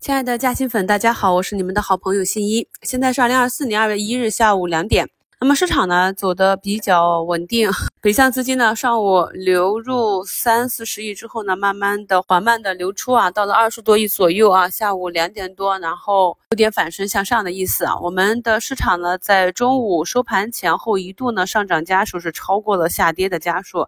亲爱的嘉兴粉，大家好，我是你们的好朋友信一。现在是二零二四年二月一日下午两点。那么市场呢走的比较稳定，北向资金呢上午流入三四十亿之后呢，慢慢的缓慢的流出啊，到了二十多亿左右啊，下午两点多，然后有点反身向上的意思啊。我们的市场呢在中午收盘前后一度呢上涨家数是超过了下跌的家数，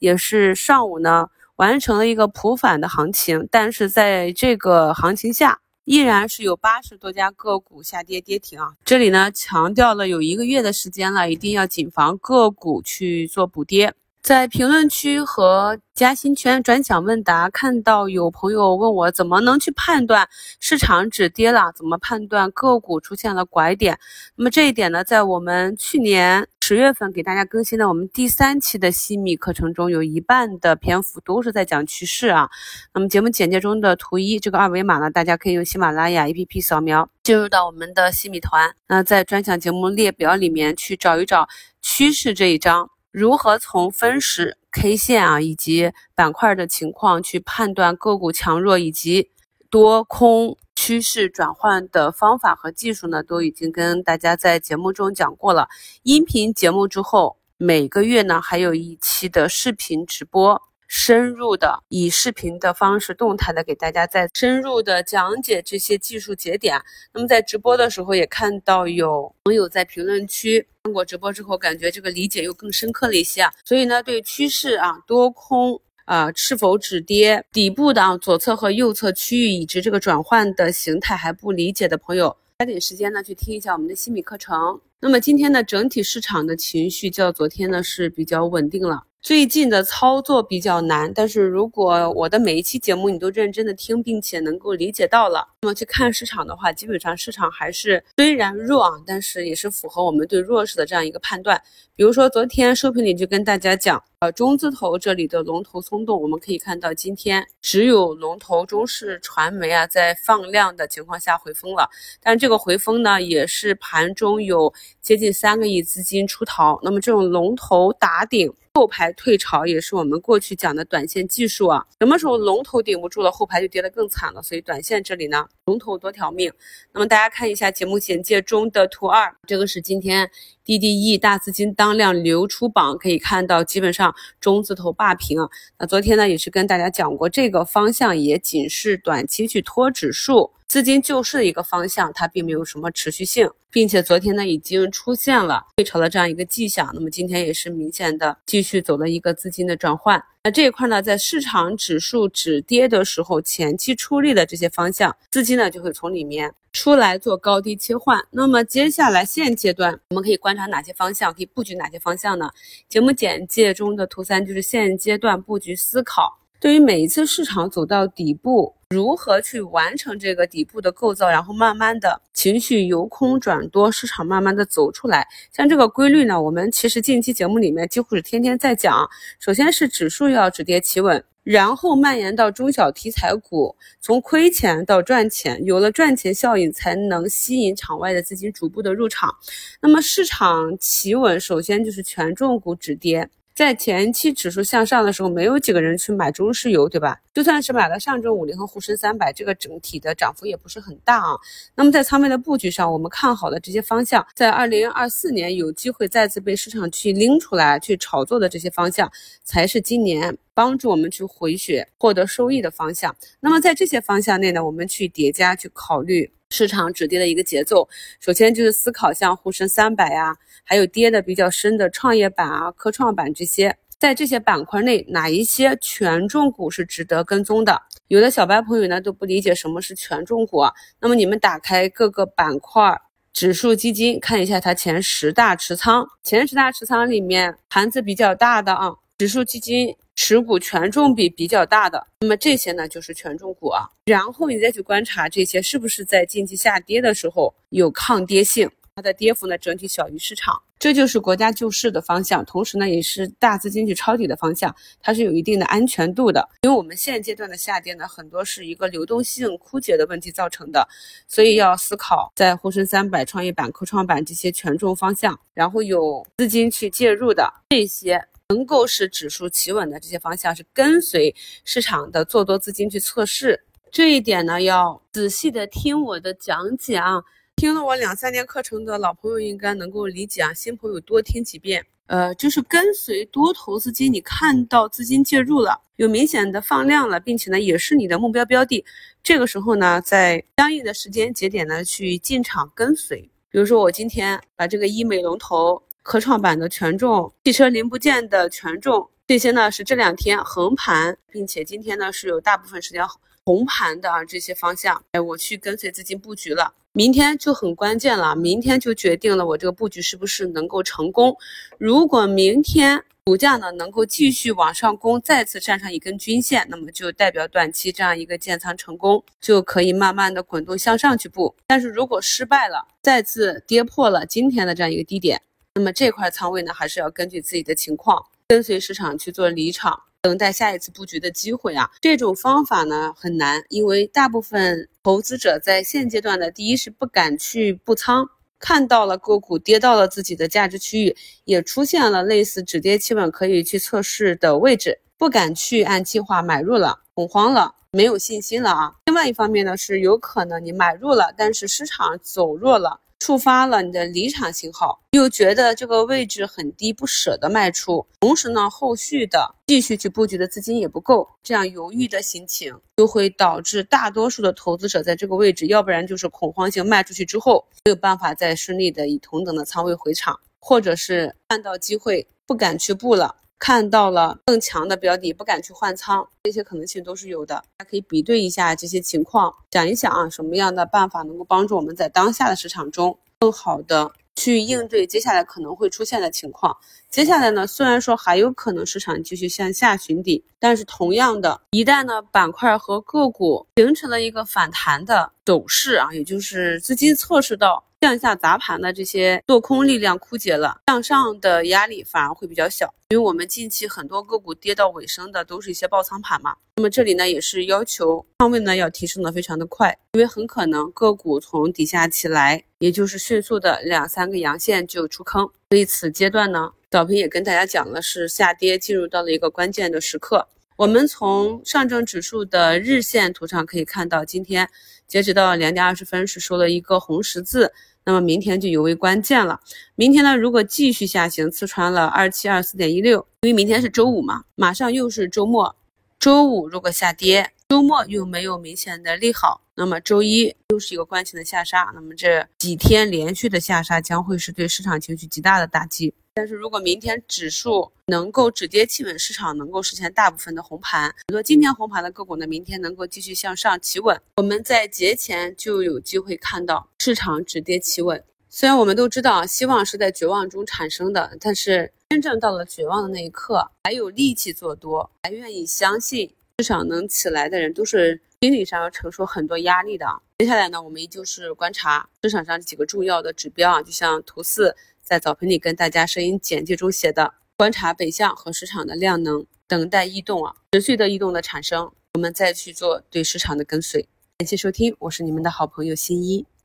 也是上午呢。完成了一个普反的行情，但是在这个行情下，依然是有八十多家个股下跌跌停啊。这里呢强调了有一个月的时间了，一定要谨防个股去做补跌。在评论区和嘉兴圈专享问答看到有朋友问我怎么能去判断市场止跌了，怎么判断个股出现了拐点？那么这一点呢，在我们去年十月份给大家更新的我们第三期的西米课程中，有一半的篇幅都是在讲趋势啊。那么节目简介中的图一这个二维码呢，大家可以用喜马拉雅 APP 扫描，进入到我们的西米团。那在专享节目列表里面去找一找趋势这一章。如何从分时 K 线啊，以及板块的情况去判断个股强弱，以及多空趋势转换的方法和技术呢？都已经跟大家在节目中讲过了。音频节目之后，每个月呢还有一期的视频直播。深入的以视频的方式，动态的给大家再深入的讲解这些技术节点。那么在直播的时候，也看到有朋友在评论区看过直播之后，感觉这个理解又更深刻了一些啊。所以呢，对趋势啊、多空啊是否止跌、底部的啊左侧和右侧区域以及这个转换的形态还不理解的朋友，抓紧时间呢去听一下我们的新米课程。那么今天的整体市场的情绪，较昨天呢是比较稳定了。最近的操作比较难，但是如果我的每一期节目你都认真的听，并且能够理解到了，那么去看市场的话，基本上市场还是虽然弱啊，但是也是符合我们对弱势的这样一个判断。比如说昨天收评里就跟大家讲，呃，中字头这里的龙头松动，我们可以看到今天只有龙头中视传媒啊在放量的情况下回风了，但这个回风呢也是盘中有接近三个亿资金出逃，那么这种龙头打顶。后排退潮也是我们过去讲的短线技术啊，什么时候龙头顶不住了，后排就跌得更惨了。所以短线这里呢，龙头多条命。那么大家看一下节目简介中的图二，这个是今天 DDE 大资金当量流出榜，可以看到基本上中字头霸屏啊。那昨天呢也是跟大家讲过，这个方向也仅是短期去拖指数。资金救市的一个方向，它并没有什么持续性，并且昨天呢已经出现了退潮的这样一个迹象，那么今天也是明显的继续走了一个资金的转换。那这一块呢，在市场指数止跌的时候，前期出力的这些方向，资金呢就会从里面出来做高低切换。那么接下来现阶段，我们可以观察哪些方向，可以布局哪些方向呢？节目简介中的图三就是现阶段布局思考。对于每一次市场走到底部，如何去完成这个底部的构造，然后慢慢的情绪由空转多，市场慢慢的走出来。像这个规律呢，我们其实近期节目里面几乎是天天在讲。首先是指数要止跌企稳，然后蔓延到中小题材股，从亏钱到赚钱，有了赚钱效应，才能吸引场外的资金逐步的入场。那么市场企稳，首先就是权重股止跌。在前期指数向上的时候，没有几个人去买中石油，对吧？就算是买了上证五零和沪深三百，这个整体的涨幅也不是很大啊。那么在仓位的布局上，我们看好的这些方向，在二零二四年有机会再次被市场去拎出来去炒作的这些方向，才是今年帮助我们去回血获得收益的方向。那么在这些方向内呢，我们去叠加去考虑。市场止跌的一个节奏，首先就是思考像沪深三百呀，还有跌的比较深的创业板啊、科创板这些，在这些板块内，哪一些权重股是值得跟踪的？有的小白朋友呢都不理解什么是权重股，那么你们打开各个板块指数基金，看一下它前十大持仓，前十大持仓里面盘子比较大的啊，指数基金。持股权重比比较大的，那么这些呢就是权重股啊。然后你再去观察这些是不是在近期下跌的时候有抗跌性，它的跌幅呢整体小于市场，这就是国家救市的方向，同时呢也是大资金去抄底的方向，它是有一定的安全度的。因为我们现阶段的下跌呢，很多是一个流动性枯竭的问题造成的，所以要思考在沪深三百、创业板、科创板这些权重方向，然后有资金去介入的这些。能够使指数企稳的这些方向是跟随市场的做多资金去测试，这一点呢，要仔细的听我的讲解啊。听了我两三年课程的老朋友应该能够理解啊，新朋友多听几遍。呃，就是跟随多头资金，你看到资金介入了，有明显的放量了，并且呢，也是你的目标标的，这个时候呢，在相应的时间节点呢，去进场跟随。比如说我今天把这个医美龙头、科创板的权重、汽车零部件的权重，这些呢是这两天横盘，并且今天呢是有大部分时间红盘的啊，这些方向，哎，我去跟随资金布局了。明天就很关键了，明天就决定了我这个布局是不是能够成功。如果明天股价呢能够继续往上攻，再次站上一根均线，那么就代表短期这样一个建仓成功，就可以慢慢的滚动向上去布。但是如果失败了，再次跌破了今天的这样一个低点，那么这块仓位呢还是要根据自己的情况，跟随市场去做离场。等待下一次布局的机会啊，这种方法呢很难，因为大部分投资者在现阶段的第一是不敢去布仓，看到了个股跌到了自己的价值区域，也出现了类似止跌企稳可以去测试的位置，不敢去按计划买入了，恐慌了，没有信心了啊。另外一方面呢，是有可能你买入了，但是市场走弱了。触发了你的离场信号，又觉得这个位置很低，不舍得卖出。同时呢，后续的继续去布局的资金也不够，这样犹豫的心情就会导致大多数的投资者在这个位置，要不然就是恐慌性卖出去之后，没有办法再顺利的以同等的仓位回场，或者是看到机会不敢去布了。看到了更强的标的，不敢去换仓，这些可能性都是有的。大家可以比对一下这些情况，想一想啊，什么样的办法能够帮助我们在当下的市场中更好的去应对接下来可能会出现的情况。接下来呢，虽然说还有可能市场继续向下寻底，但是同样的，一旦呢板块和个股形成了一个反弹的走势啊，也就是资金测试到。向下砸盘的这些做空力量枯竭了，向上的压力反而会比较小，因为我们近期很多个股跌到尾声的都是一些爆仓盘嘛。那么这里呢也是要求仓位呢要提升的非常的快，因为很可能个股从底下起来，也就是迅速的两三个阳线就出坑。所以此阶段呢，早评也跟大家讲了，是下跌进入到了一个关键的时刻。我们从上证指数的日线图上可以看到，今天截止到两点二十分是收了一个红十字。那么明天就尤为关键了。明天呢，如果继续下行，刺穿了二七二四点一六，因为明天是周五嘛，马上又是周末。周五如果下跌，周末又没有明显的利好，那么周一又是一个关键的下杀。那么这几天连续的下杀将会是对市场情绪极大的打击。但是如果明天指数能够止跌企稳，市场能够实现大部分的红盘，很多今天红盘的个股呢，明天能够继续向上企稳，我们在节前就有机会看到市场止跌企稳。虽然我们都知道希望是在绝望中产生的，但是真正到了绝望的那一刻，还有力气做多，还愿意相信市场能起来的人，都是心理上要承受很多压力的。接下来呢，我们依旧是观察市场上几个重要的指标啊，就像图四。在早评里跟大家声音简介中写的，观察北向和市场的量能，等待异动啊，持续的异动的产生，我们再去做对市场的跟随。感谢收听，我是你们的好朋友新一。